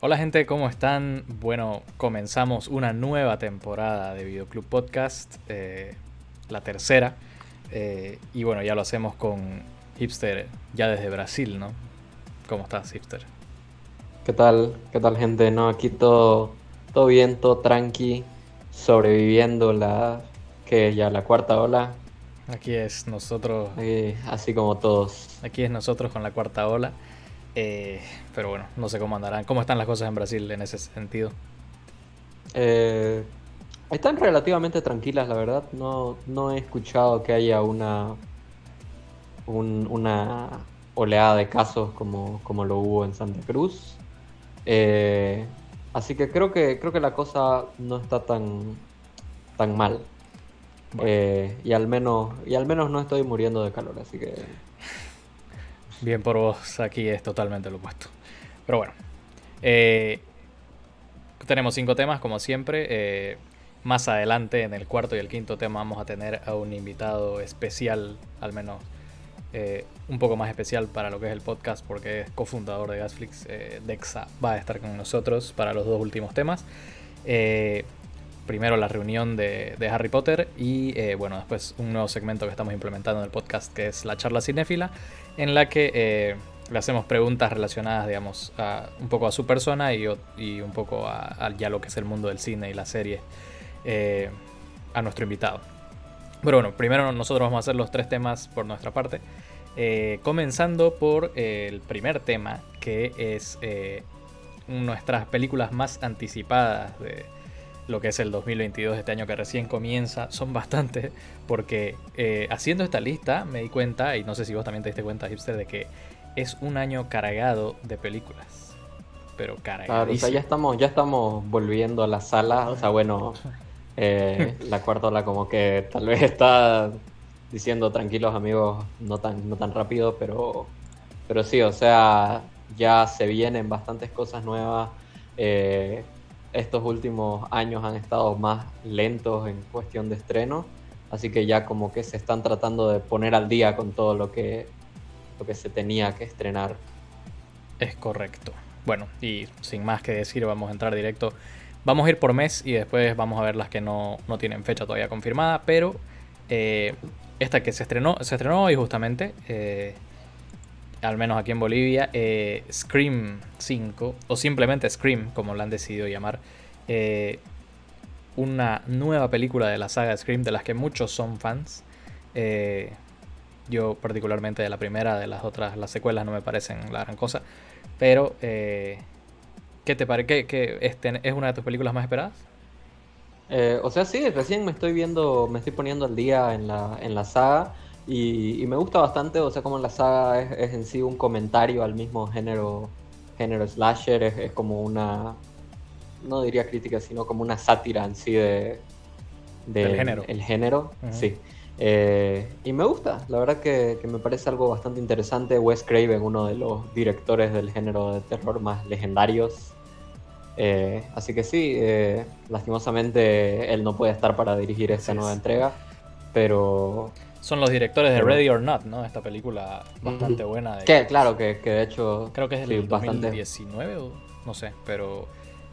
Hola gente, ¿cómo están? Bueno, comenzamos una nueva temporada de Videoclub Podcast, eh, la tercera. eh, y bueno, ya lo hacemos con Hipster ya desde Brasil, ¿no? ¿Cómo estás, Hipster? ¿Qué tal? ¿Qué tal, gente? No, aquí todo, todo bien, todo tranqui, sobreviviendo la que ya la cuarta ola, Aquí es nosotros, así como todos. aquí es nosotros con la cuarta ola. Eh, pero bueno, no sé cómo andarán. ¿Cómo están las cosas en Brasil en ese sentido? Eh, están relativamente tranquilas, la verdad. No, no he escuchado que haya una un- una oleada de casos como, como lo hubo en Santa Cruz. Eh, así que creo que creo que la cosa no está tan tan mal. Bueno. Eh, y al menos y al menos no estoy muriendo de calor, así que Bien por vos, aquí es totalmente lo opuesto. Pero bueno, eh, tenemos cinco temas como siempre. eh, más adelante, en el cuarto y el quinto tema, vamos a tener a un invitado especial, al menos eh, un poco más especial para lo que es el podcast, porque es cofundador de Gasflix. Dexa va a estar con nosotros para los dos últimos temas. Primero la reunión de, de Harry Potter y eh, bueno, después un nuevo segmento que estamos implementando en el podcast que es la charla cinéfila, en la que eh, le hacemos preguntas relacionadas, digamos, a- un poco a su persona y, y un poco a, ya lo que es el mundo del cine y la serie eh, a nuestro invitado. Pero bueno, primero nosotros vamos a hacer los tres temas por nuestra parte, comenzando por el primer tema, que es nuestras películas más anticipadas de lo que es el 2022, este año que recién comienza, son bastantes, porque eh, haciendo esta lista me di cuenta, y no sé si vos también te diste cuenta, Hipster, de que es un año cargado de películas. Pero claro, o sea, ya estamos ya estamos volviendo a la sala, o sea, bueno, eh, la cuarta ola como que tal vez está diciendo tranquilos amigos, no tan no tan rápido, pero pero sí, o sea, ya se vienen bastantes cosas nuevas. eh, estos últimos años han estado más lentos en cuestión de estreno, así que ya como que se están tratando de poner al día con todo lo que, lo que se tenía que estrenar. Es correcto. Bueno, y sin más que decir, vamos a entrar directo. Vamos a ir por mes y después vamos a ver las que no, no tienen fecha todavía confirmada, pero eh, esta que se estrenó, se estrenó hoy justamente, eh, al menos aquí en Bolivia, eh, Scream 5, o simplemente Scream, como la han decidido llamar, eh, una nueva película de la saga Scream, de las que muchos son fans. Eh, yo particularmente de la primera, de las otras, las secuelas no me parecen la gran cosa. Pero, ¿qué te parece? ¿Qué, qué- este, ¿Es una de tus películas más esperadas? O sea, sí, recién me estoy viendo, me estoy poniendo al día en la, en la saga y, y me gusta bastante, o sea, como la saga es, es en sí un comentario al mismo género, género slasher, es, es como una, no diría crítica, sino como una sátira en sí de, Del género. El género, sí. Eh, y me gusta, la verdad que, que me parece algo bastante interesante. Wes Craven, uno de los directores del género de terror más legendarios. Eh, así que sí, eh, lastimosamente él no puede estar para dirigir esta nueva entrega, pero Son los directores de Ready or Not, ¿no? Esta película bastante buena. De, que claro que, que de hecho Creo que es sí, del bastante 2019 o no sé, pero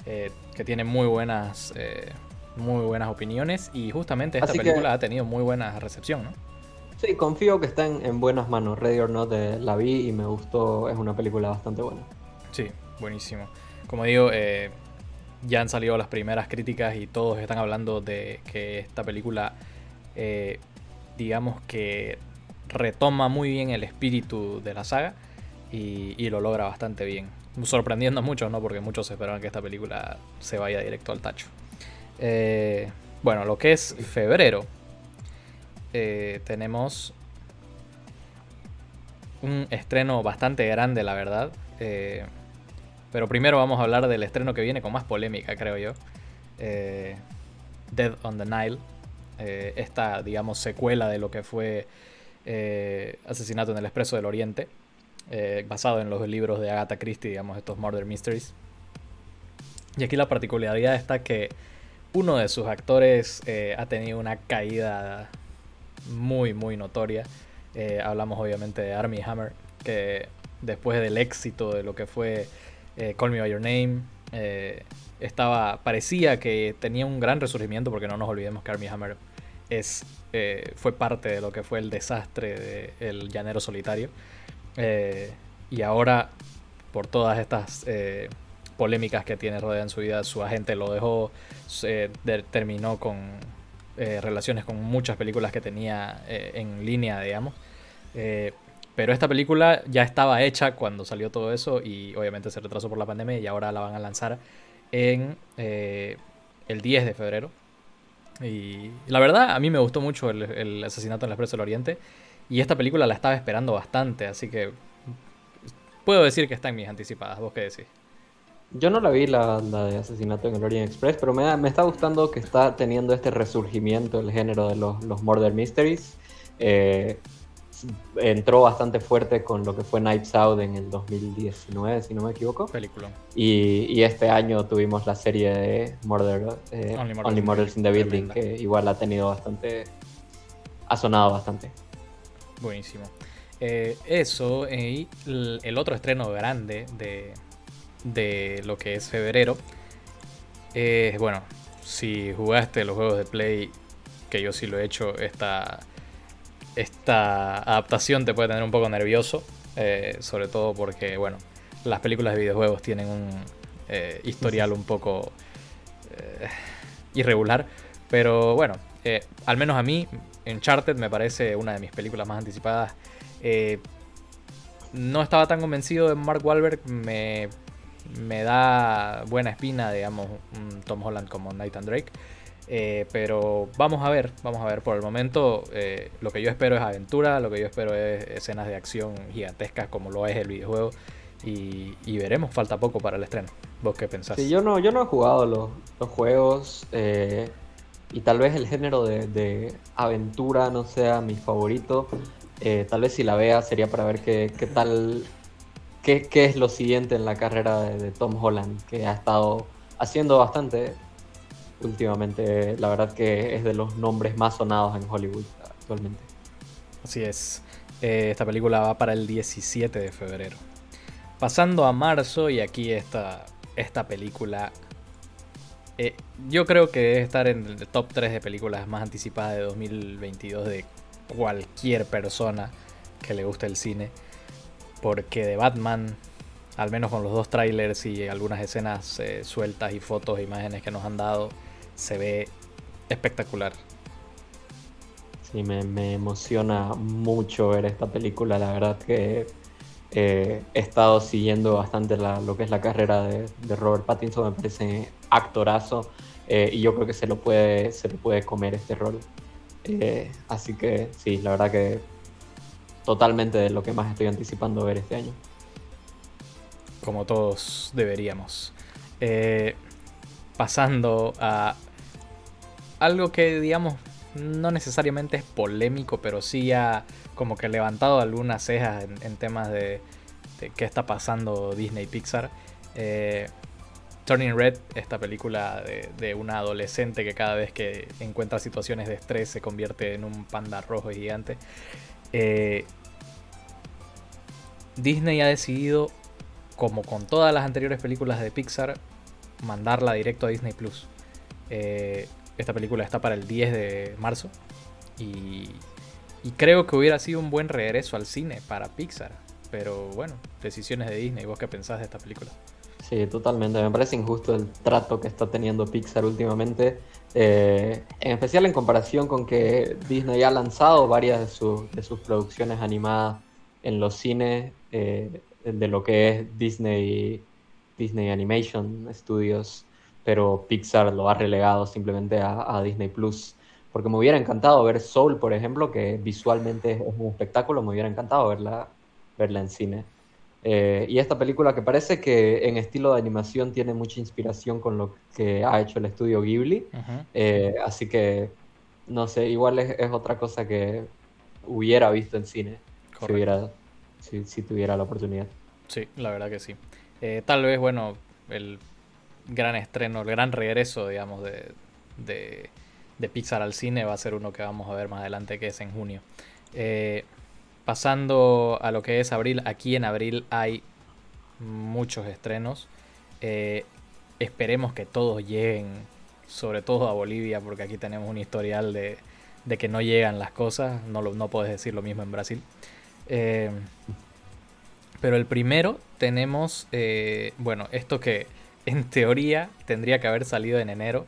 eh, que tiene muy buenas, eh, muy buenas opiniones y justamente esta Así que- película ha tenido muy buena recepción, ¿no? Sí, confío que está en, en buenas manos. Ready or Not eh, la vi y me gustó, es una película bastante buena. Sí, buenísimo. Como digo, eh, ya han salido las primeras críticas y todos están hablando de que esta película, eh, digamos que retoma muy bien el espíritu de la saga y, lo logra bastante bien. Sorprendiendo a muchos, ¿no? Porque muchos esperaban que esta película se vaya directo al tacho. Eh, bueno, lo que es febrero, eh, tenemos un estreno bastante grande, la verdad. Eh, pero primero vamos a hablar del estreno que viene con más polémica, creo yo. Dead on the Nile. Eh, esta, digamos, secuela de lo que fue eh, Asesinato en el Expreso del Oriente. eh, basado en los libros de Agatha Christie, digamos, estos Murder Mysteries. Y aquí la particularidad está que uno de sus actores ha tenido una caída muy, muy notoria. Hablamos obviamente de Armie Hammer, que después del éxito de lo que fue Call Me By Your Name, estaba, parecía que tenía un gran resurgimiento, porque no nos olvidemos que Armie Hammer es, fue parte de lo que fue el desastre del Llanero Solitario. y ahora, por todas estas polémicas que tiene Rodea en su vida, su agente lo dejó, terminó con eh, relaciones con muchas películas que tenía eh, en línea, digamos. Eh, pero esta película ya estaba hecha cuando salió todo eso y obviamente se retrasó por la pandemia y ahora la van a lanzar en el 10 de febrero. Y la verdad, a mí me gustó mucho el, asesinato en la Expreso del Oriente y esta película la estaba esperando bastante, así que puedo decir que está en mis anticipadas. ¿Vos qué decís? Yo no la vi la, de Asesinato en el Orient Express, pero me, me, está gustando que está teniendo este resurgimiento el género de los, los Murder Mysteries. Eh, entró bastante fuerte con lo que fue Nights Out en el 2019, si no me equivoco. Película. Y, y este año tuvimos la serie de Murder, eh, Only, Murders, in the Building, que igual ha tenido bastante. ha sonado bastante. Buenísimo. Eh, eso, y el otro estreno grande de, de lo que es febrero. Eh, bueno, si jugaste los juegos de Play, que yo sí lo he hecho, esta, esta adaptación te puede tener un poco nervioso. Eh, sobre todo porque, bueno, las películas de videojuegos tienen un eh, historial un poco irregular. Pero bueno, al menos a mí, Uncharted me parece una de mis películas más anticipadas. no estaba tan convencido de Mark Wahlberg, me me da buena espina, digamos, Tom Holland como Nathan Drake. Eh, pero vamos a ver, vamos a ver. Por el momento, eh, lo que yo espero es aventura, lo que yo espero es escenas de acción gigantescas como lo es el videojuego. Y, veremos, falta poco para el estreno. ¿Vos qué pensás? Yo no, yo no he jugado los, juegos eh, y tal vez el género de, de, aventura no sea mi favorito. tal vez si la vea sería para ver qué, qué tal ¿Qué, es lo siguiente en la carrera de, Tom Holland? Que ha estado haciendo bastante últimamente. La verdad que es de los nombres más sonados en Hollywood actualmente. Así es. Eh, esta película va para el 17 de febrero. Pasando a marzo, y aquí esta, esta película. Eh, yo creo que debe estar en el top 3 de películas más anticipadas de 2022 de cualquier persona que le guste el cine porque de Batman, al menos con los dos trailers y algunas escenas eh, sueltas y fotos e imágenes que nos han dado, se ve espectacular. Sí, me, emociona mucho ver esta película, la verdad que eh, he estado siguiendo bastante lo que es la carrera de, Robert Pattinson, me parece actorazo eh, y yo creo que se lo puede, se lo puede comer este rol. así que sí, la verdad que totalmente de lo que más estoy anticipando ver este año. Como todos deberíamos. Eh, pasando a algo que digamos no necesariamente es polémico, pero sí ha como que levantado algunas cejas en, temas de, qué está pasando Disney Pixar. Eh, Turning Red, esta película de, una adolescente que cada vez que encuentra situaciones de estrés se convierte en un panda rojo y gigante. Eh, Disney ha decidido, como con todas las anteriores películas de Pixar, mandarla directo a Disney Plus. Eh, esta película está para el 10 de marzo y, creo que hubiera sido un buen regreso al cine para Pixar. Pero bueno, decisiones de Disney. ¿Vos qué pensás de esta película? Sí, totalmente. Me parece injusto el trato que está teniendo Pixar últimamente. Eh, en especial en comparación con que Disney ha lanzado varias de, de sus producciones animadas en los cines eh, de lo que es Disney, Disney Animation Studios, pero Pixar lo ha relegado simplemente a, Disney Plus. Porque me hubiera encantado ver Soul, por ejemplo, que visualmente es un espectáculo, me hubiera encantado verla, verla en cine. Eh, y esta película que parece que en estilo de animación tiene mucha inspiración con lo que ha hecho el estudio Ghibli. Eh, así que, no sé, igual es, es otra cosa que hubiera visto en cine si, hubiera, si, tuviera la oportunidad. Sí, la verdad que sí. Eh, tal vez, bueno, el gran estreno, el gran regreso, digamos, de, de, Pixar al cine va a ser uno que vamos a ver más adelante, que es en junio. Eh, pasando a lo que es abril, aquí en abril hay muchos estrenos. Eh, esperemos que todos lleguen, sobre todo a Bolivia, porque aquí tenemos un historial de, de que no llegan las cosas, no, lo, no puedes decir lo mismo en Brasil. Eh, pero el primero tenemos, bueno, esto que en teoría tendría que haber salido en enero,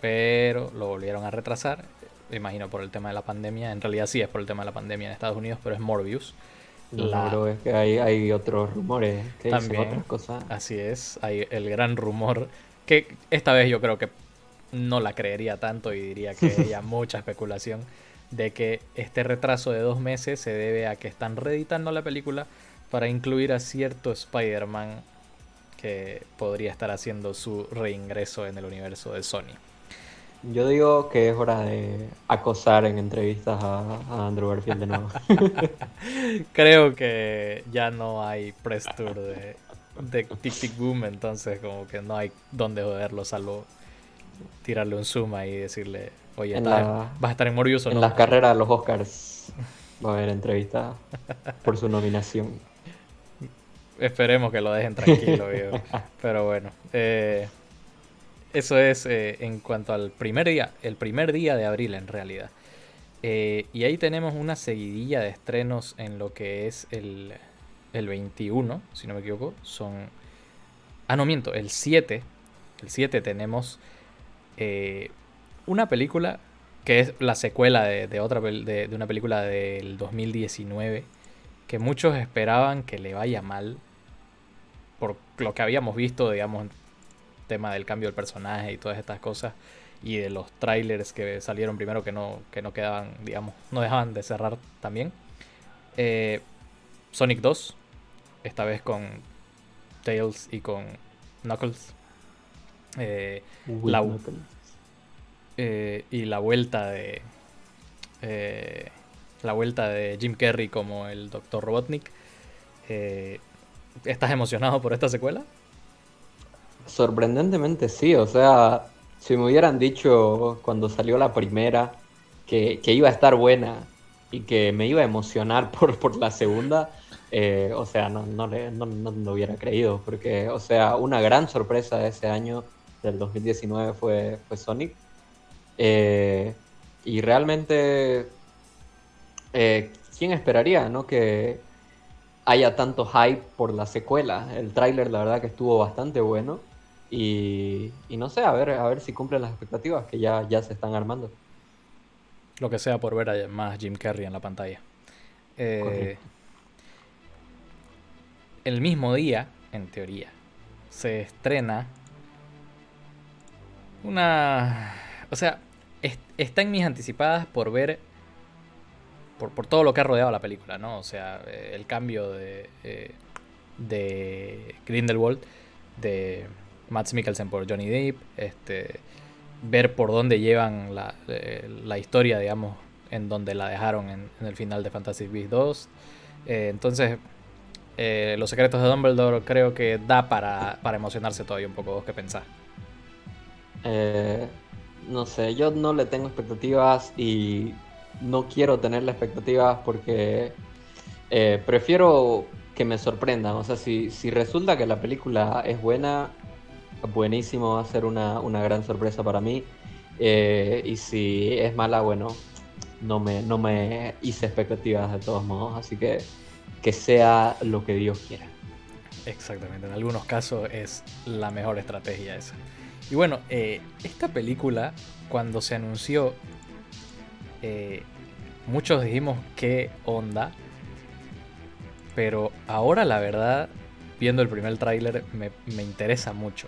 pero lo volvieron a retrasar, me imagino por el tema de la pandemia, en realidad sí es por el tema de la pandemia en Estados Unidos, pero es Morbius. La... es que hay, hay otros rumores que dicen otras cosas. Así es, hay el gran rumor que esta vez yo creo que no la creería tanto y diría que hay mucha especulación de que este retraso de dos meses se debe a que están reeditando la película para incluir a cierto Spider-Man que podría estar haciendo su reingreso en el universo de Sony. Yo digo que es hora de acosar en entrevistas a, Andrew Garfield de nuevo. Creo que ya no hay press tour de, de Tic Tic Boom, entonces como que no hay donde joderlo salvo tirarle un zoom ahí y decirle, oye, ¿vas a estar en Morbius o en las carreras de los Oscars va a haber entrevista por su nominación. Esperemos que lo dejen tranquilo, Pero bueno, eh, eso es eh, en cuanto al primer día, el primer día de abril en realidad. Eh, y ahí tenemos una seguidilla de estrenos en lo que es el, el 21, si no me equivoco. Son... Ah, no miento, el 7. El 7 tenemos una película que es la secuela de, otra de, una película del 2019 que muchos esperaban que le vaya mal por lo que habíamos visto, digamos, tema del cambio del personaje y todas estas cosas y de los trailers que salieron primero que no, que no quedaban, digamos, no dejaban de cerrar también. Eh, Sonic 2, esta vez con Tails y con Knuckles. Eh, la, eh, y la vuelta de eh, la vuelta de Jim Carrey como el Dr. Robotnik. ¿Estás emocionado por esta secuela? Sorprendentemente sí, o sea, si me hubieran dicho cuando salió la primera que, iba a estar buena y que me iba a emocionar por, por la segunda, o sea, no, no, no, no, lo hubiera creído, porque, o sea, una gran sorpresa de ese año del 2019 fue, fue Sonic. Eh, y realmente, eh, ¿quién esperaría no? que haya tanto hype por la secuela? El tráiler la verdad que estuvo bastante bueno. Y, no sé, a ver, a ver si cumple las expectativas que ya, ya se están armando. Lo que sea por ver a más Jim Carrey en la pantalla. Eh, el mismo día, en teoría, se estrena una... O sea, está en mis anticipadas por ver... Por, todo lo que ha rodeado la película, ¿no? O sea, eh, el cambio de, eh, de Grindelwald, de Matt Mikkelsen por Johnny Depp, este, ver por dónde llevan la, eh, la historia, digamos, en donde la dejaron en, el final de Fantasy Beasts 2. entonces, Los secretos de Dumbledore creo que da para, para emocionarse todavía un poco. ¿Vos qué pensás? Eh, no sé, yo no le tengo expectativas y no quiero tenerle expectativas porque eh, prefiero que me sorprendan. O sea, si, si resulta que la película es buena, buenísimo, va a ser una, gran sorpresa para mí. Eh, y si es mala, bueno, no me, no me hice expectativas de todos modos. Así que que sea lo que Dios quiera. Exactamente, en algunos casos es la mejor estrategia esa. Y bueno, eh, esta película, cuando se anunció, eh, muchos dijimos qué onda. Pero ahora la verdad, viendo el primer tráiler, me, interesa mucho.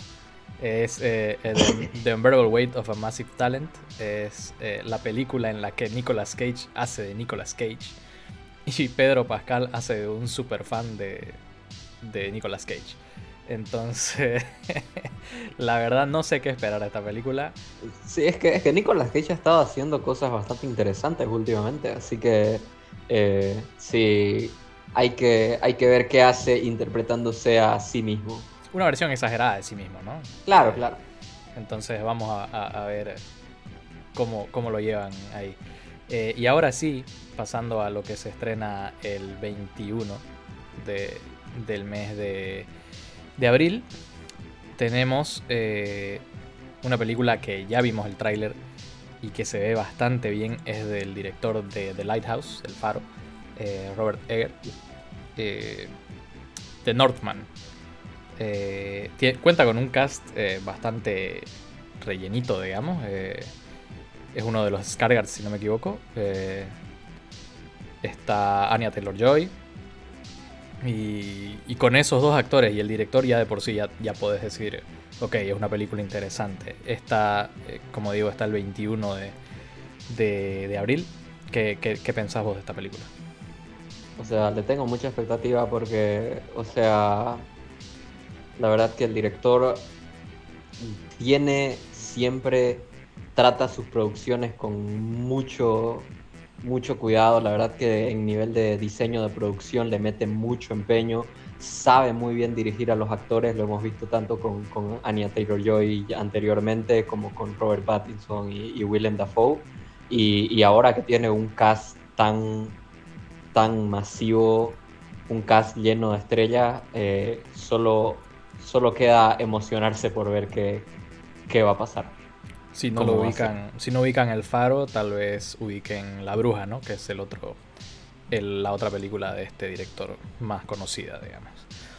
Es eh, The Unbearable Weight of a Massive Talent. Es la película en la que Nicolas Cage hace de Nicolas Cage. Y Pedro Pascal hace de un super fan de, de Nicolas Cage. Entonces, la verdad no sé qué esperar a esta película. Sí, es que, es que Nicolas Cage ha estado haciendo cosas bastante interesantes últimamente, así que eh, sí, hay que, hay que ver qué hace interpretándose a sí mismo. Una versión exagerada de sí mismo, ¿no? Claro, claro. Entonces vamos a, ver cómo, cómo, lo llevan ahí. Eh, y ahora sí, pasando a lo que se estrena el 21 del mes de de abril tenemos una película que ya vimos el tráiler y que se ve bastante bien. Es del director de The Lighthouse, El Faro, Robert Egger. The Northman. cuenta con un cast bastante rellenito, digamos. es uno de los Scargards, si no me equivoco. está Anya Taylor Joy. Y, con esos dos actores y el director ya de por sí ya, ya podés decir, ok, es una película interesante. Está, eh, como digo, está el 21 de, de, abril. ¿Qué, ¿Qué, pensás vos de esta película? O sea, le tengo mucha expectativa porque, o sea, la verdad que el director tiene siempre, trata sus producciones con mucho, mucho cuidado. La verdad que en nivel de diseño de producción le mete mucho empeño. Sabe muy bien dirigir a los actores. Lo hemos visto tanto con, con Anya Taylor Joy anteriormente como con Robert Pattinson y, Willem Dafoe. Y, ahora que tiene un cast tan, tan masivo, un cast lleno de estrellas, eh, solo, solo queda emocionarse por ver qué, qué va a pasar. Si no lo ubican, si no ubican el faro, tal vez ubiquen La Bruja, ¿no? Que es el otro, la otra película de este director más conocida, digamos.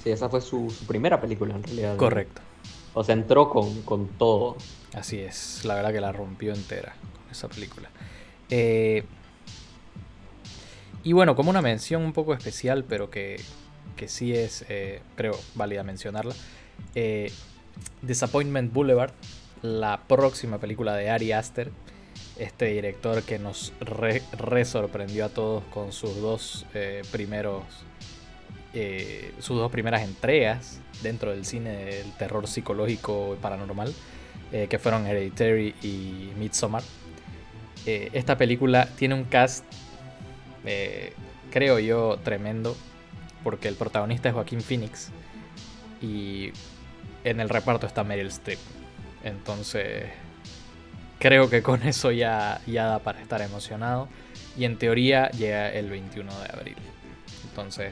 Sí, esa fue su, primera película en realidad. Correcto. O sea, entró con, todo. Así es, la verdad que la rompió entera con esa película. Eh, y bueno, como una mención un poco especial, pero que, que sí es, eh, creo, válida mencionarla. Eh, Disappointment Boulevard la próxima película de Ari Aster, este director que nos re, sorprendió a todos con sus dos eh, primeros, eh, sus dos primeras entregas dentro del cine del terror psicológico y paranormal, eh, que fueron Hereditary y Midsommar. esta película tiene un cast, creo yo, tremendo, porque el protagonista es Joaquín Phoenix y en el reparto está Meryl Streep. Entonces, creo que con eso ya, ya da para estar emocionado. Y en teoría llega el 21 de abril. Entonces,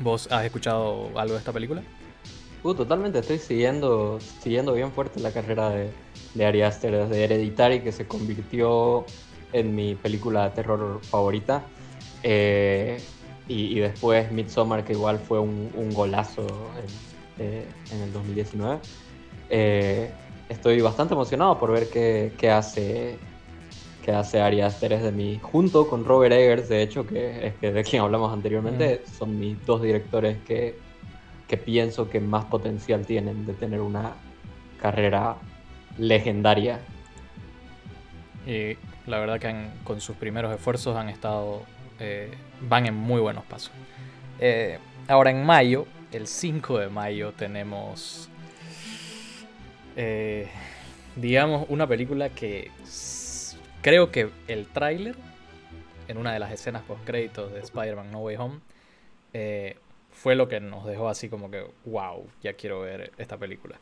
¿vos has escuchado algo de esta película? Uh, totalmente, estoy siguiendo, siguiendo bien fuerte la carrera de, de Ari Aster desde Hereditary, que se convirtió en mi película de terror favorita. Eh, y, después Midsommar, que igual fue un, golazo en, eh, en el 2019. Eh, estoy bastante emocionado por ver qué, hace qué hace Ari Aster de mí, junto con Robert Eggers, de hecho, que es que de quien hablamos anteriormente, mm. son mis dos directores que, que pienso que más potencial tienen de tener una carrera legendaria. Y la verdad que con sus primeros esfuerzos han estado, eh, van en muy buenos pasos. Eh, ahora en mayo, el 5 de mayo, tenemos eh, digamos, una película que creo que el tráiler, en una de las escenas post créditos de Spider-Man No Way Home, eh, fue lo que nos dejó así como que, wow, ya quiero ver esta película.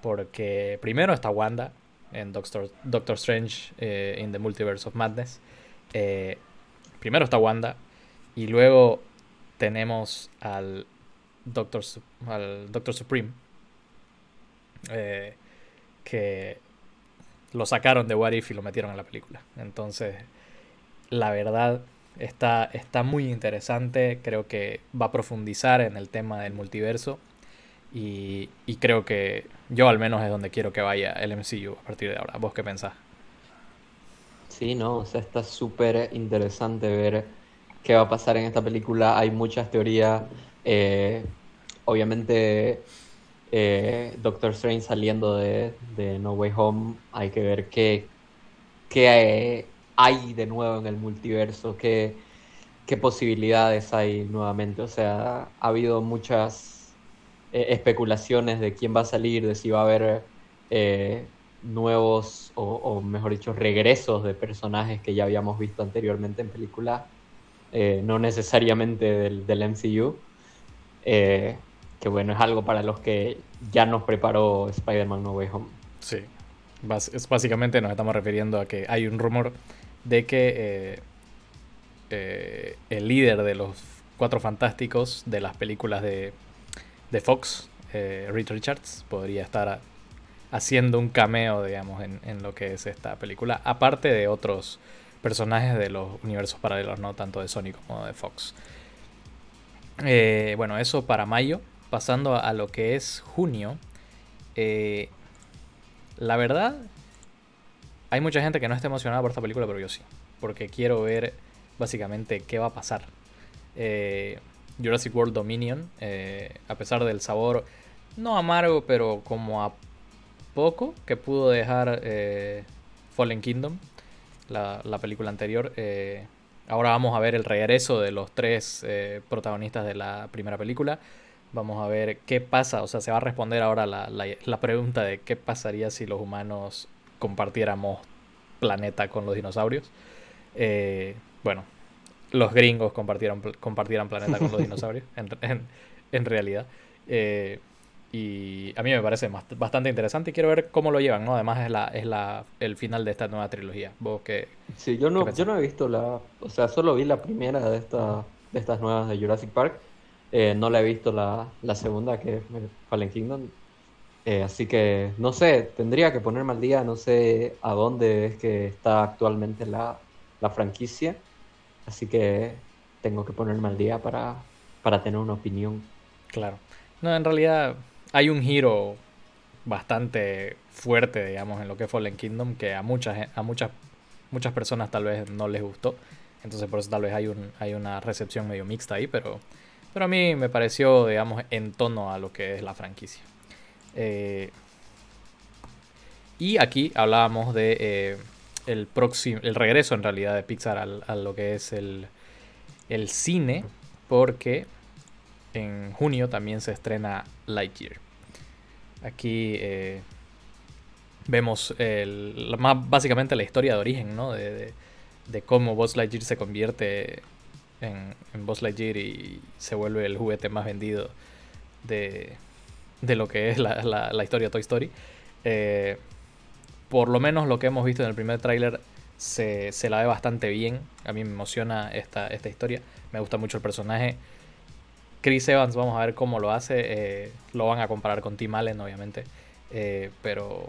Porque primero está Wanda en Doctor, Doctor Strange eh, in the Multiverse of Madness. primero está Wanda y luego tenemos al Doctor, al Doctor Supreme. Eh, que lo sacaron de What If y lo metieron en la película. Entonces, la verdad está, está muy interesante. Creo que va a profundizar en el tema del multiverso. Y, creo que yo al menos es donde quiero que vaya el MCU a partir de ahora. ¿Vos qué pensás? Sí, no, o sea, está súper interesante ver qué va a pasar en esta película. Hay muchas teorías. Eh, obviamente eh, Doctor Strange saliendo de, No Way Home, hay que ver qué, qué hay de nuevo en el multiverso, qué, qué posibilidades hay nuevamente. O sea, ha habido muchas eh, especulaciones de quién va a salir, de si va a haber eh, nuevos, o, mejor dicho, regresos de personajes que ya habíamos visto anteriormente en películas, no necesariamente del, del MCU que bueno, es algo para los que ya nos preparó Spider-Man No Way Home. Sí, es, básicamente nos estamos refiriendo a que hay un rumor de que eh, eh, el líder de los Cuatro Fantásticos de las películas de, Fox, eh, Reed Richards podría estar haciendo un cameo, digamos, en, en, lo que es esta película, aparte de otros personajes de los universos paralelos, no tanto de Sony como de Fox. Eh, bueno, eso para mayo. Pasando a lo que es junio. Eh, la verdad, hay mucha gente que no está emocionada por esta película, pero yo sí. Porque quiero ver básicamente qué va a pasar. Eh, Jurassic World Dominion, a pesar del sabor no amargo, pero como a poco que pudo dejar Fallen Kingdom, la, la película anterior. Ahora vamos a ver el regreso de los tres eh, protagonistas de la primera película. Vamos a ver qué pasa, o sea, se va a responder ahora la, la, pregunta de qué pasaría si los humanos compartiéramos planeta con los dinosaurios. Eh, bueno, los gringos compartieran, compartieran planeta con los dinosaurios, en, en, en realidad. Eh, y a mí me parece bastante interesante y quiero ver cómo lo llevan, ¿no? Además es la es la el final de esta nueva trilogía. ¿Vos qué, Sí, yo no yo no he visto la, o sea, solo vi la primera de esta de estas nuevas de Jurassic Park. Eh, no la he visto la, la segunda que es Fallen Kingdom. Eh, así que no sé, tendría que ponerme al día, no sé a dónde es que está actualmente la, la franquicia. Así que tengo que ponerme al día para, para tener una opinión. Claro. No, en realidad hay un giro bastante fuerte, digamos, en lo que es Fallen Kingdom, que a muchas, a muchas, muchas personas tal vez no les gustó. Entonces por eso tal vez hay, un, hay una recepción medio mixta ahí, pero, pero a mí me pareció, digamos, en tono a lo que es la franquicia. Eh, y aquí hablábamos de eh, el próximo, el regreso en realidad de Pixar a lo que es el, el cine, porque en junio también se estrena Lightyear. Aquí eh, vemos más, básicamente la historia de origen, ¿no? De, cómo Buzz Lightyear se convierte en, en, Buzz Lightyear y se vuelve el juguete más vendido de, lo que es la, historia de Toy Story. Eh, por lo menos lo que hemos visto en el primer tráiler se, la ve bastante bien. A mí me emociona esta, esta historia. Me gusta mucho el personaje. Chris Evans, vamos a ver cómo lo hace. Eh, lo van a comparar con Tim Allen, obviamente. Eh, pero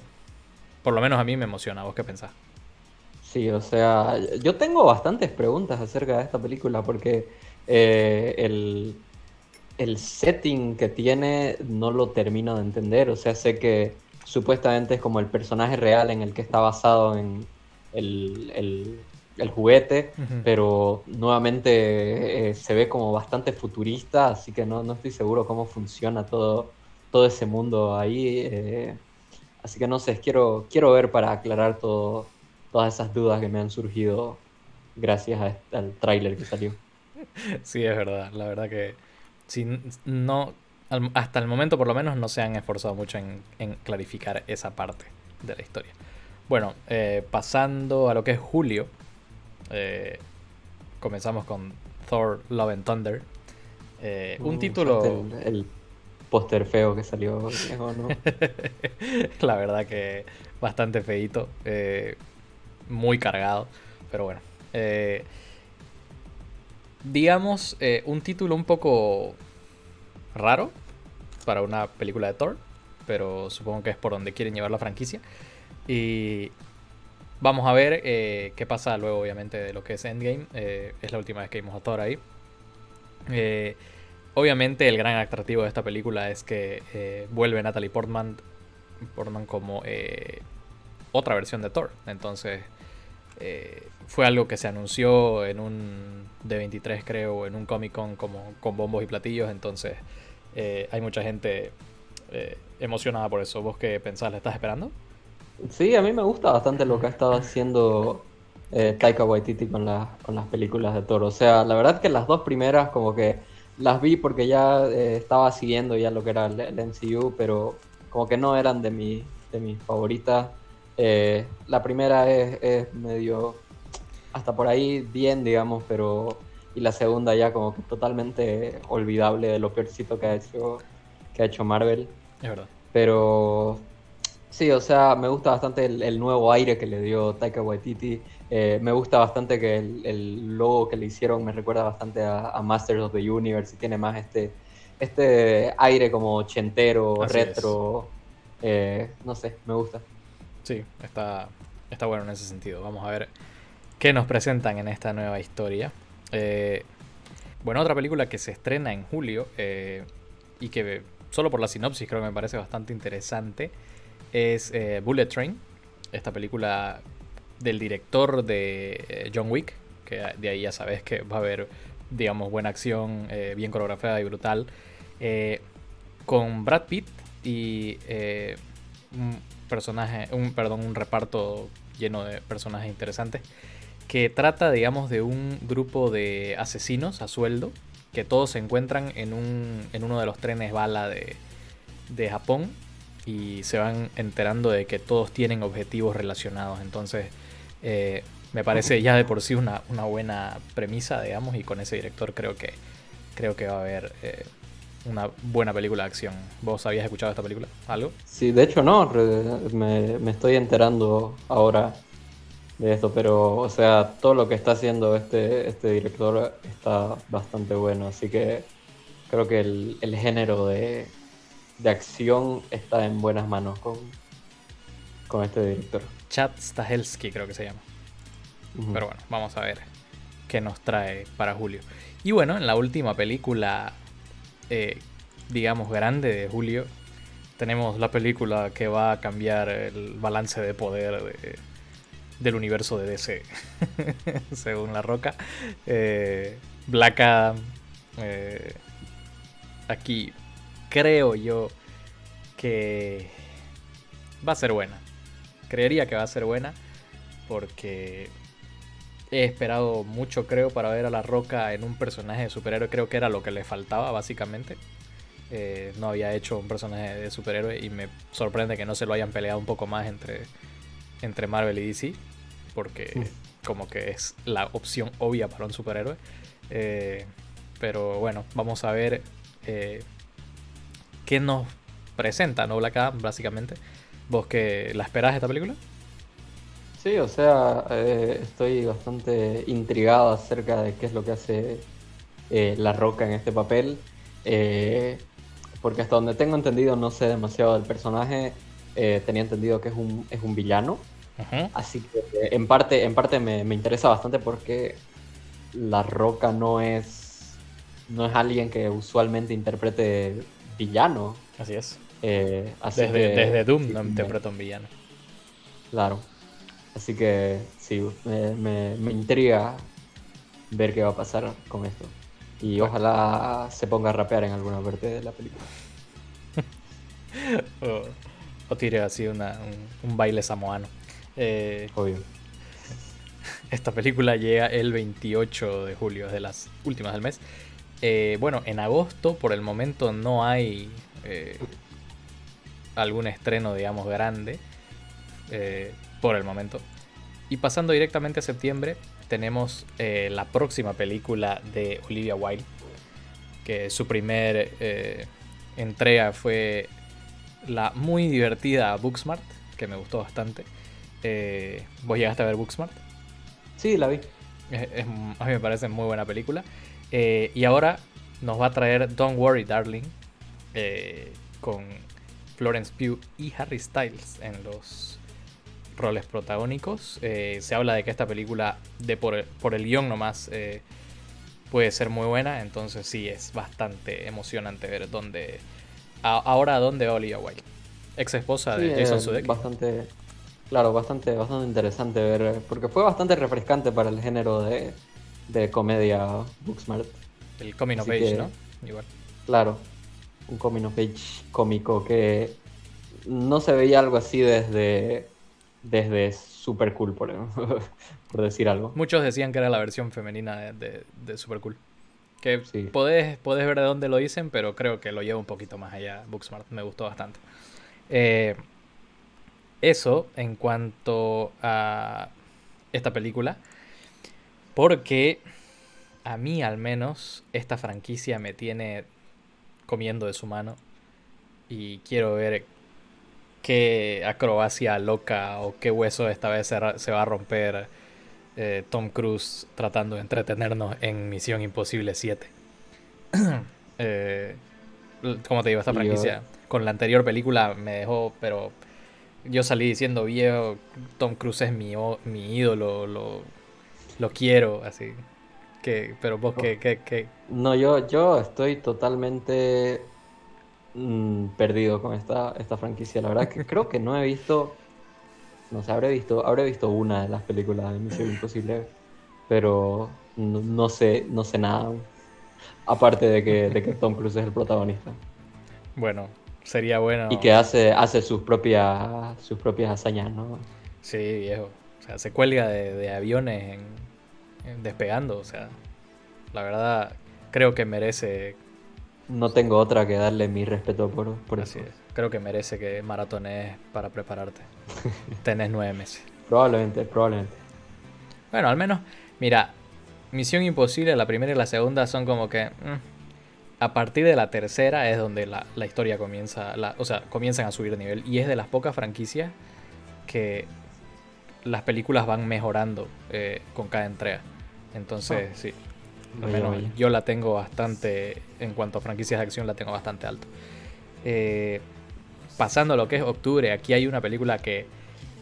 por lo menos a mí me emociona. ¿Vos qué pensás? Sí, o sea, yo tengo bastantes preguntas acerca de esta película porque eh, el, el setting que tiene no lo termino de entender. O sea, sé que supuestamente es como el personaje real en el que está basado en el el juguete, pero nuevamente eh, se ve como bastante futurista, así que no, no, estoy seguro cómo funciona todo, todo ese mundo ahí. Eh, así que no sé, quiero, quiero ver para aclarar todo, todas esas dudas que me han surgido gracias al tráiler que salió. Sí, es verdad, la verdad que si no, hasta el momento por lo menos no se han esforzado mucho en, en clarificar esa parte de la historia. Bueno, eh, pasando a lo que es julio, eh, comenzamos con Thor Love and Thunder. Eh, un uh, título. El, póster feo que salió, La verdad que bastante feito. Eh, muy cargado. Pero bueno. digamos, un título un poco raro para una película de Thor. Pero supongo que es por donde quieren llevar la franquicia. Y Vamos a ver eh, qué pasa luego, obviamente, de lo que es Endgame. Eh, es la última vez que vimos a Thor ahí. Eh, obviamente, el gran atractivo de esta película es que vuelve Natalie Portman, Portman como otra versión de Thor. Entonces, fue algo que se anunció en un D23, creo, en un Comic Con como, con bombos y platillos. Entonces, hay mucha gente emocionada por eso. ¿Vos qué pensás? ¿La estás esperando? Sí, a mí me gusta bastante lo que ha estado haciendo eh, Taika Waititi con, con las películas de Thor. O sea, la verdad que las dos primeras como que las vi porque ya eh, estaba siguiendo ya lo que era el, MCU, pero como que no eran de, mi, de mis favoritas. Eh, la primera es, medio hasta por ahí bien, digamos, pero y la segunda ya como que totalmente olvidable de lo peorcito que ha hecho que ha hecho Marvel. Es verdad. Pero Sí, o sea, me gusta bastante el, nuevo aire que le dio Taika Waititi. Eh, me gusta bastante que el, logo que le hicieron me recuerda bastante a, Masters of the Universe y tiene más este, este aire como ochentero, retro. Eh, no sé, me gusta. Sí, está, está bueno en ese sentido. Vamos a ver qué nos presentan en esta nueva historia. Eh, bueno, otra película que se estrena en julio eh, y que solo por la sinopsis creo que me parece bastante interesante es Bullet Train, esta película del director de John Wick, que de ahí ya sabes que va a haber, digamos, buena acción, bien coreografiada y brutal, con Brad Pitt y eh, personaje, un, perdón, un reparto lleno de personajes interesantes que trata, digamos, de un grupo de asesinos a sueldo que todos se encuentran en, un, en uno de los trenes bala de, de Japón y se van enterando de que todos tienen objetivos relacionados. Entonces, eh, me parece ya de por sí una, una, buena premisa, digamos, y con ese director creo que, creo que va a haber eh, una buena película de acción. ¿Vos habías escuchado esta película? ¿Algo? Sí, de hecho no, me, estoy enterando ahora de esto, pero o sea, todo lo que está haciendo este, este director está bastante bueno, así que creo que el, género de, acción está en buenas manos con, con este director. Chad Stahelski creo que se llama. Pero bueno, vamos a ver qué nos trae para julio. Y bueno, en la última película eh, digamos, grande de julio, tenemos la película que va a cambiar el balance de poder del universo de DC, según La Roca. Eh, Black. Eh, aquí creo yo que va a ser buena. Creería que va a ser buena porque he esperado mucho, creo, para ver a La Roca en un personaje de superhéroe. Creo que era lo que le faltaba, básicamente. Eh, no había hecho un personaje de superhéroe y me sorprende que no se lo hayan peleado un poco más entre, entre Marvel y DC. Porque como que es la opción obvia para un superhéroe. Eh, pero bueno, vamos a ver eh, qué nos presenta ¿no? Black Adam, básicamente. ¿Vos que la esperás esta película? Sí, o sea, eh, estoy bastante intrigado acerca de qué es lo que hace eh, La Roca en este papel. Eh, porque hasta donde tengo entendido no sé demasiado del personaje. tenía entendido que es un, es un villano. Así que en parte, en parte me, interesa bastante porque La Roca no es, no es alguien que usualmente interprete villano. Así es. desde, desde Doom no interpreta un villano. Claro. Así que sí, me, intriga ver qué va a pasar con esto. Y ojalá se ponga a rapear en alguna parte de la película. o, tire así un, baile samoano. Eh, Obvio. Esta película llega el 28 de julio, es de las últimas del mes. Eh, bueno, en agosto por el momento no hay eh, algún estreno, digamos, grande por el momento. Y pasando directamente a septiembre, tenemos eh, la próxima película de Olivia Wilde, que su primer eh, entrega fue la muy divertida Booksmart, que me gustó bastante. Eh, ¿Vos llegaste a ver Booksmart? Sí, la vi. a mí me parece muy buena película. y ahora nos va a traer Don't Worry Darling con Florence Pugh y Harry Styles en los roles protagónicos. Eh, se habla de que esta película, de por, el guion nomás, eh, puede ser muy buena. Entonces sí, es bastante emocionante ver dónde... ahora dónde va Olivia Wilde. Ex esposa de Jason Sudeikis. Bastante... Claro, bastante, bastante interesante ver, porque fue bastante refrescante para el género de, de comedia Booksmart. El coming of age, ¿no? Igual. Claro, un coming of age cómico que no se veía algo así desde desde Super Cool, por, por, decir algo. Muchos decían que era la versión femenina de, de, Super Cool. Que podés, ver de dónde lo dicen, pero creo que lo lleva un poquito más allá. Booksmart me gustó bastante. Eh, eso en cuanto a esta película. Porque a mí al menos esta franquicia me tiene comiendo de su mano. Y quiero ver qué acrobacia loca o qué hueso esta vez se, va a romper eh, Tom Cruise tratando de entretenernos en Misión Imposible 7. Eh, como te digo, esta franquicia con la anterior película me dejó, pero yo salí diciendo, viejo, Tom Cruise es mi, mi ídolo, lo, lo quiero, así. Que, pero vos, ¿qué, qué, qué? No, yo, yo estoy totalmente mm, perdido con esta, esta franquicia. La verdad que creo que no he visto, no sé, habré visto, habré visto una de las películas de Misión Imposible, pero no, no sé, no sé nada. Aparte de que, de que Tom Cruise es el protagonista. Bueno, sería bueno. Y que hace, hace sus propias, sus propias hazañas, ¿no? Sí, viejo. O sea, se cuelga de, de aviones en- en despegando. O sea, la verdad, creo que merece. No tengo otra que darle mi respeto por, por Así eso. es. Creo que merece que maratones para prepararte. Tenés nueve meses. Probablemente, probablemente. Bueno, al menos, mira, Misión Imposible, la primera y la segunda son como que. mm, a partir de la tercera es donde la, la historia comienza. la- o sea, comienzan a subir de nivel. Y es de las pocas franquicias que las películas van mejorando eh, con cada entrega. Entonces, Ah. sí. Vaya, menos vaya. yo la tengo bastante. En cuanto a franquicias de acción, la tengo bastante alto. Eh, pasando a lo que es octubre, aquí hay una película que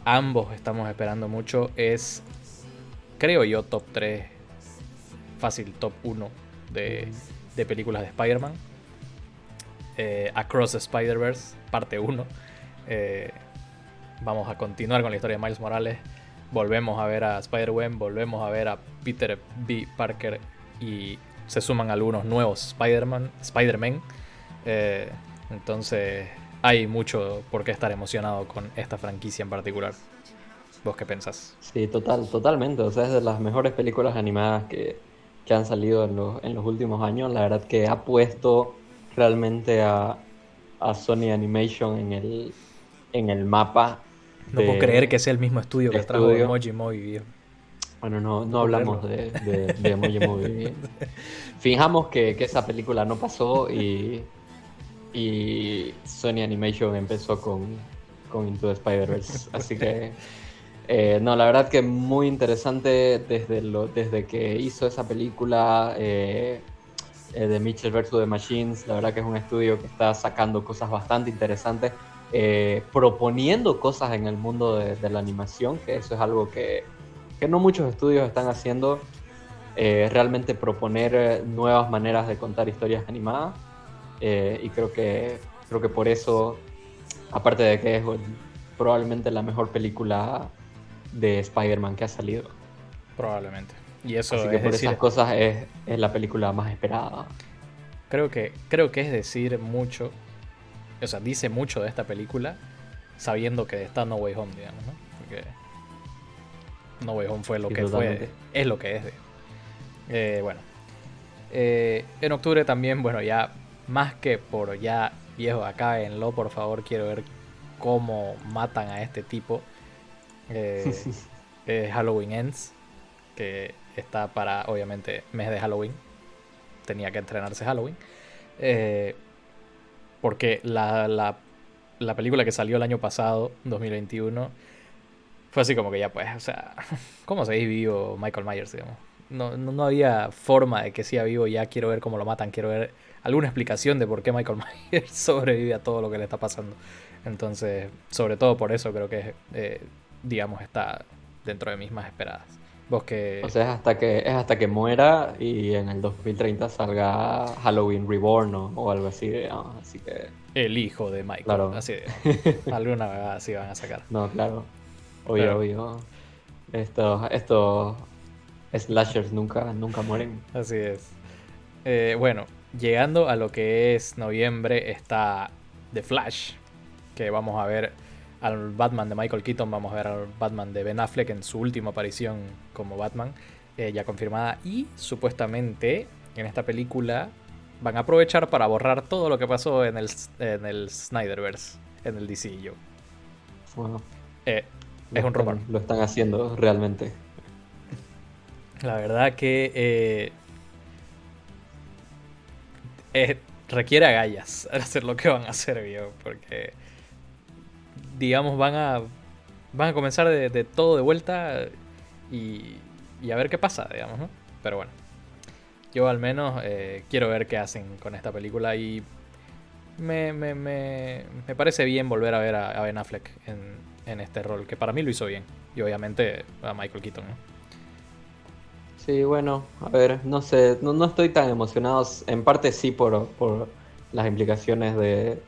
ambos estamos esperando mucho. Es, creo yo, top 3, fácil, top 1 de, de películas de Spider-Man. Eh, Across the Spider-Verse, parte 1. Eh, vamos a continuar con la historia de Miles Morales. Volvemos a ver a Spider-Man, volvemos a ver a Peter B. Parker y se suman algunos nuevos Spider-Man. Spider-Man. Eh, entonces hay mucho por qué estar emocionado con esta franquicia en particular. ¿Vos qué pensás? Sí, total, totalmente. O sea, es de las mejores películas animadas que, que han salido en los, en los últimos años. La verdad que ha puesto realmente a, a Sony Animation en el, en el mapa. No de- puedo creer que sea el mismo estudio que trajo estudio. Emoji Movie, viejo. Bueno, no, no hablamos de, de, de Emoji Movie. Fijamos que, que esa película no pasó y, y Sony Animation empezó con, con Into the Spider-Verse. Así que, eh, no, la verdad que muy interesante desde, lo, desde que hizo esa película eh, eh, de Mitchell vs. The Machines. La verdad que es un estudio que está sacando cosas bastante interesantes, eh, proponiendo cosas en el mundo de, de la animación, que eso es algo que, que no muchos estudios están haciendo. eh, realmente proponer eh, nuevas maneras de contar historias animadas. eh, y creo que, creo que por eso, aparte de que es probablemente la mejor película de Spider-Man que ha salido. Probablemente. Y eso Así que es por decir, esas cosas es, es la película más esperada. creo que, creo que es decir mucho, o sea, dice mucho de esta película sabiendo que está No Way Home, digamos, ¿no? Porque No Way Home fue lo Sí, que totalmente. fue, es lo que es. Eh, bueno, Eh, en octubre también, bueno, ya más que por ya viejo, acábenlo, por favor, quiero ver cómo matan a este tipo. Eh, Halloween Ends, que está para, obviamente, mes de Halloween. Tenía que entrenarse Halloween. Eh, porque la, la, la película que salió el año pasado, 2021, fue así como que ya pues, o sea, ¿cómo seguís vivo Michael Myers, digamos? No, no, no había forma de que siga vivo, ya quiero ver cómo lo matan, quiero ver alguna explicación de por qué Michael Myers sobrevive a todo lo que le está pasando. Entonces, sobre todo por eso creo que, eh, digamos, está dentro de mis más esperadas. Vos que... O sea, es hasta que, es hasta que muera y en el 2030 salga Halloween Reborn o, o algo así. digamos. Así que, el hijo de Michael. Claro. Así de, alguna así van a sacar. no, claro. Obvio, Claro. obvio. Estos, estos slashers nunca, nunca mueren. Así es. Eh, bueno, llegando a lo que es noviembre está The Flash, que vamos a ver al Batman de Michael Keaton, vamos a ver al Batman de Ben Affleck en su última aparición como Batman, eh, ya confirmada, y supuestamente en esta película van a aprovechar para borrar todo lo que pasó en el, en el Snyderverse, en el DCU. Bueno, Eh, lo es un rumor. Lo están haciendo realmente. La verdad que eh, eh, requiere agallas hacer lo que van a hacer, viejo, porque digamos van a van a comenzar de, de todo de vuelta y, y a ver qué pasa, digamos, ¿no? Pero bueno, yo al menos eh, quiero ver qué hacen con esta película y me, me, me, me parece bien volver a ver a, Ben Affleck en, en, este rol, que para mí lo hizo bien. Y obviamente a Michael Keaton, ¿no? Sí, bueno, a ver, no sé, no, no estoy tan emocionado. En parte sí por, por las implicaciones de,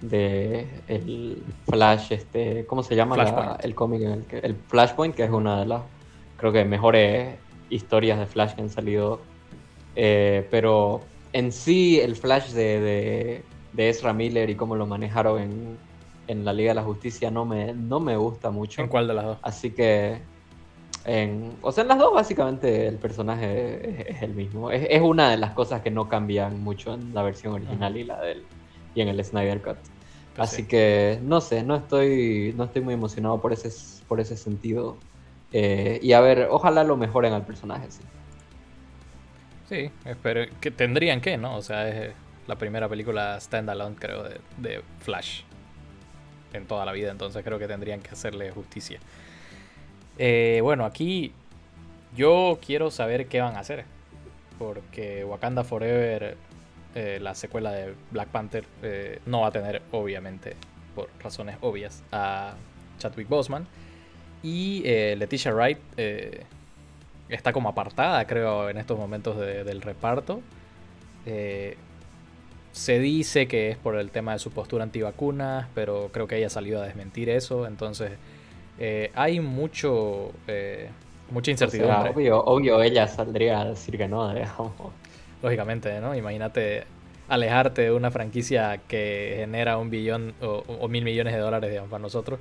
de el Flash, este, ¿cómo se llama el cómic? El, el, Flashpoint, que es una de las, creo que, mejores historias de Flash que han salido. Eh, pero en sí, el Flash de, de, Ezra Miller y cómo lo manejaron en, en, la Liga de la Justicia no me, no me gusta mucho. ¿En cuál de las dos? Así que, en, o sea, en las dos básicamente el personaje es, el mismo. Es, es, una de las cosas que no cambian mucho en la versión original y la del y en el Snyder Cut. Así que no sé, no estoy, no estoy muy emocionado por ese, por ese sentido. Eh, y a ver, ojalá lo mejoren al personaje, sí. Sí, espero que tendrían que, ¿no? O sea, es la primera película standalone, creo, de, Flash en toda la vida, entonces creo que tendrían que hacerle justicia. Eh, bueno, aquí yo quiero saber qué van a hacer, porque Wakanda Forever eh, la secuela de Black Panther eh, no va a tener, obviamente, por razones obvias, a Chadwick Boseman. Y Leticia Wright está como apartada, creo, en estos momentos del reparto. Se dice que es por el tema de su postura antivacunas, pero creo que ella ha salido a desmentir eso. Entonces, hay mucho mucha incertidumbre. obvio, obvio, ella saldría a decir que no, digamos lógicamente, ¿no? Imagínate alejarte de una franquicia que genera un billón o, mil millones de dólares, digamos, para nosotros,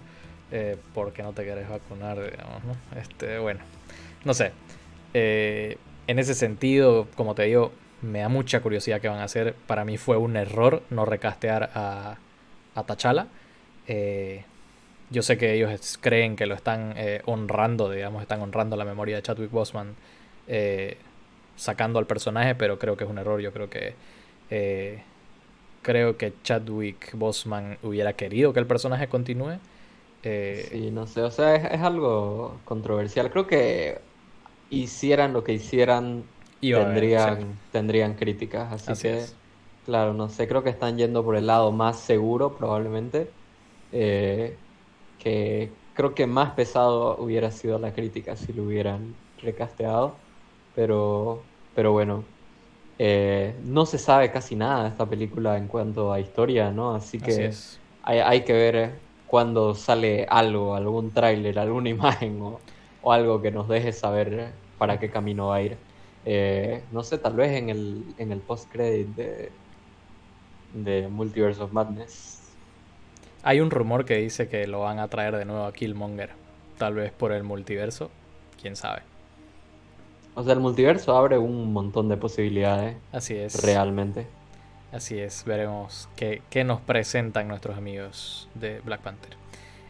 eh, porque no te quieres vacunar, digamos, ¿no? Este, bueno, no sé. Eh, en ese sentido, como te digo, me da mucha curiosidad qué van a hacer. Para mí fue un error no recastear a, a T'Challa. Eh, yo sé que ellos creen que lo están honrando, digamos, están honrando la memoria de Chadwick Boseman sacando al personaje, pero creo que es un error. Yo creo que eh, creo que Chadwick Bosman hubiera querido que el personaje continúe. Eh, sí, no sé, o sea, es, algo controversial. Creo que hicieran lo que hicieran, tendrían, tendrían críticas. Así, que, claro, no sé, creo que están yendo por el lado más seguro, probablemente. Eh, que creo que más pesado hubiera sido la crítica si lo hubieran recasteado. Pero, pero bueno, eh, no se sabe casi nada de esta película en cuanto a historia, ¿no? Así que hay, que ver cuando sale algo, algún tráiler, alguna imagen o, algo que nos deje saber para qué camino va a ir. Eh, no sé, tal vez en el, en el post-credit de, de Multiverse of Madness. Hay un rumor que dice que lo van a traer de nuevo a Killmonger. Tal vez por el multiverso. Quién sabe. O sea, el multiverso abre un montón de posibilidades. Así es. Realmente. Así es, veremos qué, nos presentan nuestros amigos de Black Panther.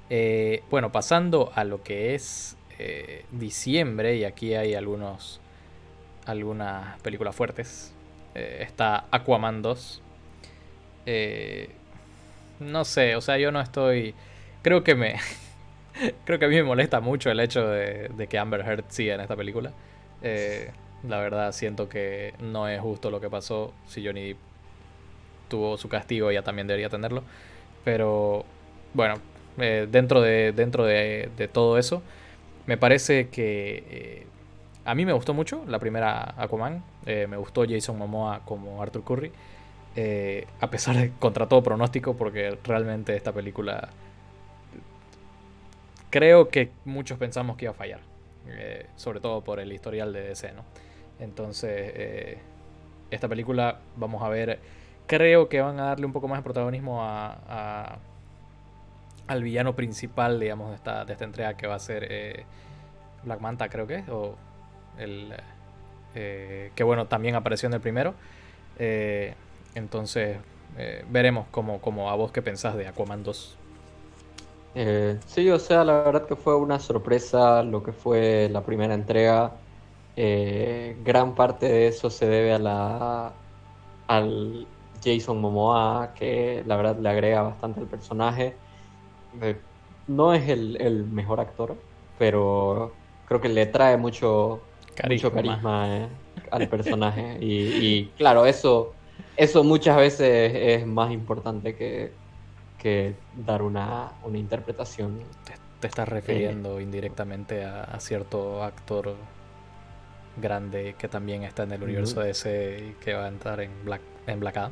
Eh, bueno, pasando a lo que es eh, diciembre, y aquí hay algunos algunas películas fuertes. Eh, está Aquaman 2. no sé, o sea, yo no estoy. Creo que me. creo que a mí me molesta mucho el hecho de, de que Amber Heard siga en esta película. Eh, la verdad siento que no es justo lo que pasó. Si Johnny tuvo su castigo, ella también debería tenerlo. Pero bueno, eh, dentro, de, dentro de, todo eso, me parece que eh, a mí me gustó mucho la primera Aquaman. me gustó Jason Momoa como Arthur Curry. a pesar de contra todo pronóstico, porque realmente esta película creo que muchos pensamos que iba a fallar. Eh, sobre todo por el historial de DC, ¿no? Entonces, eh, esta película vamos a ver, creo que van a darle un poco más de protagonismo a, al villano principal, digamos, de esta, de esta entrega que va a ser eh, Black Manta, creo que es, o el... que bueno, también apareció en el primero. entonces, veremos cómo, cómo, a vos qué pensás de Aquaman 2. Eh, sí, o sea, la verdad que fue una sorpresa lo que fue la primera entrega. Eh, gran parte de eso se debe a la al Jason Momoa, que la verdad le agrega bastante al personaje. Eh, no es el, mejor actor, pero creo que le trae mucho carisma, mucho carisma al personaje. Y, y, claro, eso eso muchas veces es más importante que, que dar una, una interpretación. Te, estás refiriendo indirectamente a, cierto actor grande que también está en el universo de ese y que va a entrar en Black, en Black Adam.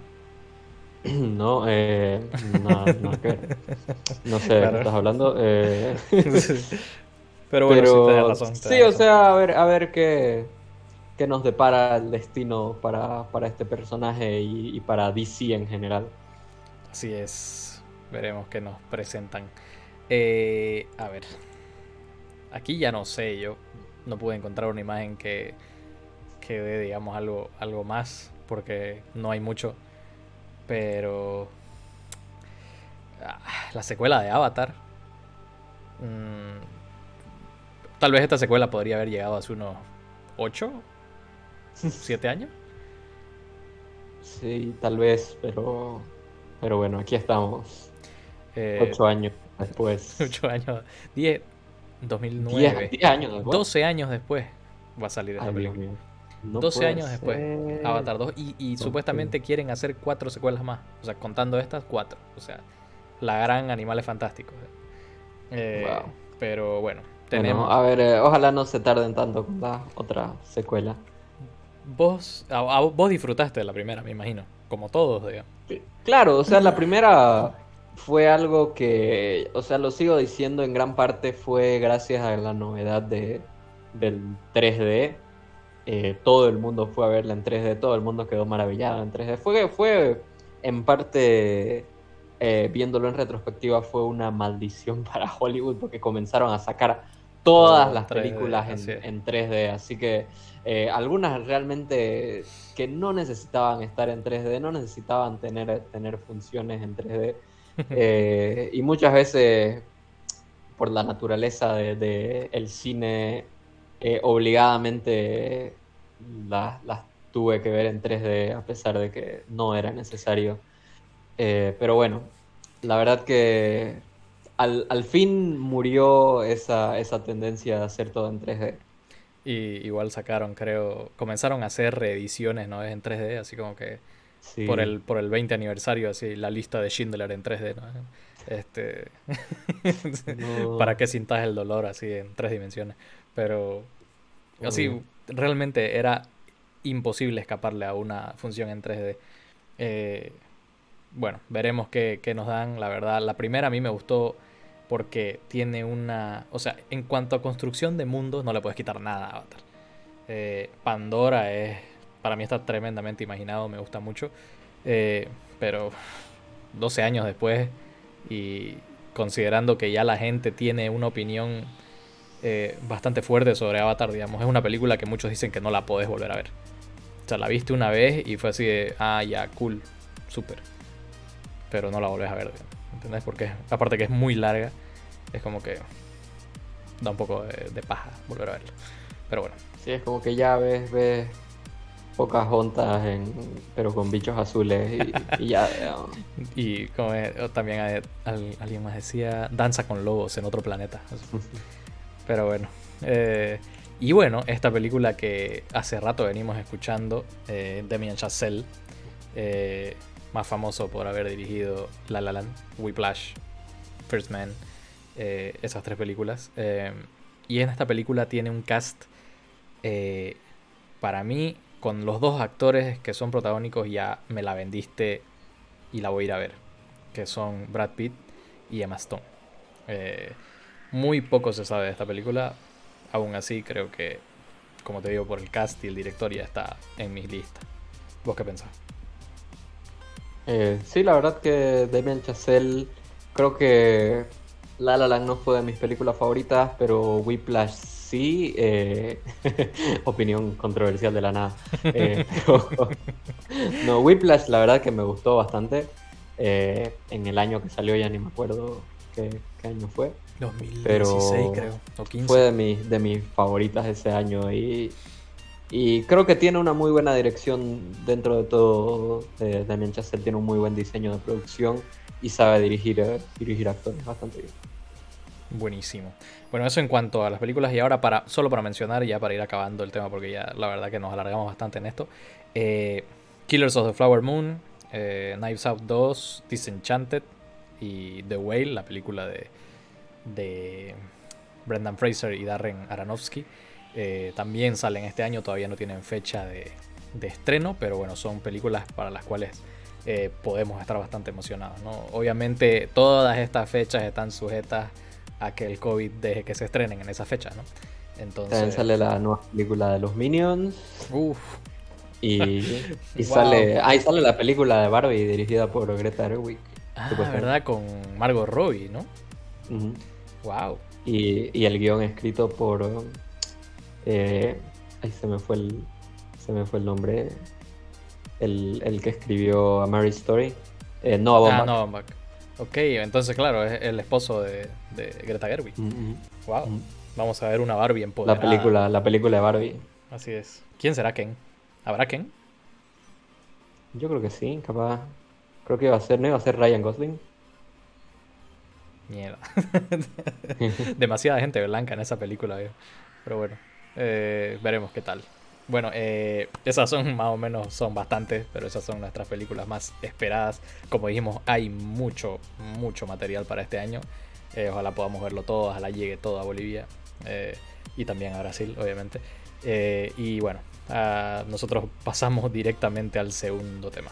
No, eh, no, no, no sé de qué estás hablando. Eh. Pero bueno, sí, tenés razón. sí, o sea, a ver, a ver qué, qué nos depara el destino para, para este personaje y, para DC en general. Así es, veremos qué nos presentan. Eh, a ver, aquí ya no sé, yo no pude encontrar una imagen que, que dé, digamos, algo, algo más, porque no hay mucho. Pero. Ah, la secuela de Avatar. Mm, tal vez esta secuela podría haber llegado hace unos 8, 7 años. Sí, tal vez, pero. Pero bueno, aquí estamos. 8 eh, años después. 8 años. 10. 2009. 10, años después. 12 años después va a salir esta película. 12 años después, Avatar 2. Y, supuestamente quieren hacer cuatro secuelas más. O sea, contando estas, cuatro. O sea, la gran Animales Fantásticos. Eh, pero bueno, tenemos. a ver, eh, ojalá no se tarden tanto con la otra secuela. Vos, vos disfrutaste de la primera, me imagino. Como todos, digamos. Claro, o sea, la primera fue algo que, o sea, lo sigo diciendo en gran parte fue gracias a la novedad de, del 3D eh, todo el mundo fue a verla en 3D, todo el mundo quedó maravillado en 3D. Fue, fue en parte, eh, viéndolo en retrospectiva, fue una maldición para Hollywood porque comenzaron a sacar todas las películas en, 3D. Así que eh, algunas realmente que no necesitaban estar en 3D, no necesitaban tener, tener funciones en 3D. y muchas veces, por la naturaleza del de, el cine eh, obligadamente las, tuve que ver en 3D a pesar de que no era necesario. Eh, pero bueno, la verdad que al, fin murió esa, esa, tendencia de hacer todo en 3D. Y igual sacaron, creo, comenzaron a hacer reediciones, ¿no? En 3D, así como que por, el, por el 20 aniversario, así la lista de Schindler en 3D, ¿no? Este... ¿Para qué sintas el dolor así en tres dimensiones? Pero así, realmente era imposible escaparle a una función en 3D. Eh, bueno, veremos qué, nos dan. La verdad, la primera a mí me gustó porque tiene una... O sea, en cuanto a construcción de mundos, no le puedes quitar nada a Avatar. Eh, Pandora es... Para mí está tremendamente imaginado, me gusta mucho. Eh, pero 12 años después y considerando que ya la gente tiene una opinión eh, bastante fuerte sobre Avatar, digamos. Es una película que muchos dicen que no la podés volver a ver. O sea, la viste una vez y fue así de, ah, ya, cool, súper. Pero no la volvés a ver, ¿entendés? Porque aparte que es muy larga, es como que da un poco de, paja volver a verla. Pero bueno. Sí, es como que ya ves, ves pocas juntas en, pero con bichos azules y, ya. y como también alguien más decía, danza con lobos en otro planeta. Pero bueno. Eh, y bueno, esta película que hace rato venimos escuchando, eh, Demian Chazelle, eh, más famoso por haber dirigido La La Land, Whiplash, First Man, esas tres películas. y en esta película tiene un cast, para mí, con los dos actores que son protagónicos, ya me la vendiste y la voy a ir a ver, que son Brad Pitt y Emma Stone. Muy poco se sabe de esta película. Aún así, creo que, como te digo, por el cast y el director ya está en mis listas. ¿Vos qué pensás? Eh, sí, la verdad que Damien Chazelle, creo que La La Land no fue de mis películas favoritas, pero Whiplash sí. Eh, opinión controversial de la nada. Eh, no, Whiplash la verdad que me gustó bastante. en el año que salió ya ni me acuerdo qué año fue. 2016 creo, o 15. Fue de, mis, de mis favoritas ese año y, y creo que tiene una muy buena dirección dentro de todo. Eh, Damien tiene un muy buen diseño de producción y sabe dirigir, eh, dirigir actores bastante bien. Buenísimo. Bueno, eso en cuanto a las películas y ahora para solo para mencionar ya para ir acabando el tema porque ya la verdad que nos alargamos bastante en esto. Eh, Killers of the Flower Moon, eh, Knives Out 2, Disenchanted y The Whale, la película de, de Brendan Fraser y Darren Aronofsky. Eh, también salen este año, todavía no tienen fecha de, de estreno, pero bueno, son películas para las cuales eh, podemos estar bastante emocionados. ¿no? Obviamente todas estas fechas están sujetas a que el COVID deje que se estrenen en esa fecha. ¿no? Entonces... También sale la nueva película de los Minions. Uf. Y, y sale. Ahí sale la película de Barbie dirigida por Greta Gerwig. Ah, verdad, con Margot Robbie, ¿no? Wow. Y, y, el guion escrito por. Eh, ahí se me fue el. Se me fue el nombre el, que escribió A Mary Story. Eh, Noah Baumbach. Ah, Noah Baumbach. Ok, entonces claro, es el esposo de, Greta Gerwig. Wow. Mm, mm, mm. Vamos a ver una Barbie en La película, la película de Barbie. Así es. ¿Quién será Ken? ¿Habrá Ken? Yo creo que sí, capaz. Creo que iba a ser, ¿no? Iba a ser Ryan Gosling. Mierda. Demasiada gente blanca en esa película, Pero bueno, eh, veremos qué tal. Bueno, eh, esas son más o menos, son bastantes, pero esas son nuestras películas más esperadas. Como dijimos, hay mucho, mucho material para este año. Eh, ojalá podamos verlo todo, ojalá llegue todo a Bolivia y también a Brasil, obviamente. y bueno, nosotros pasamos directamente al segundo tema.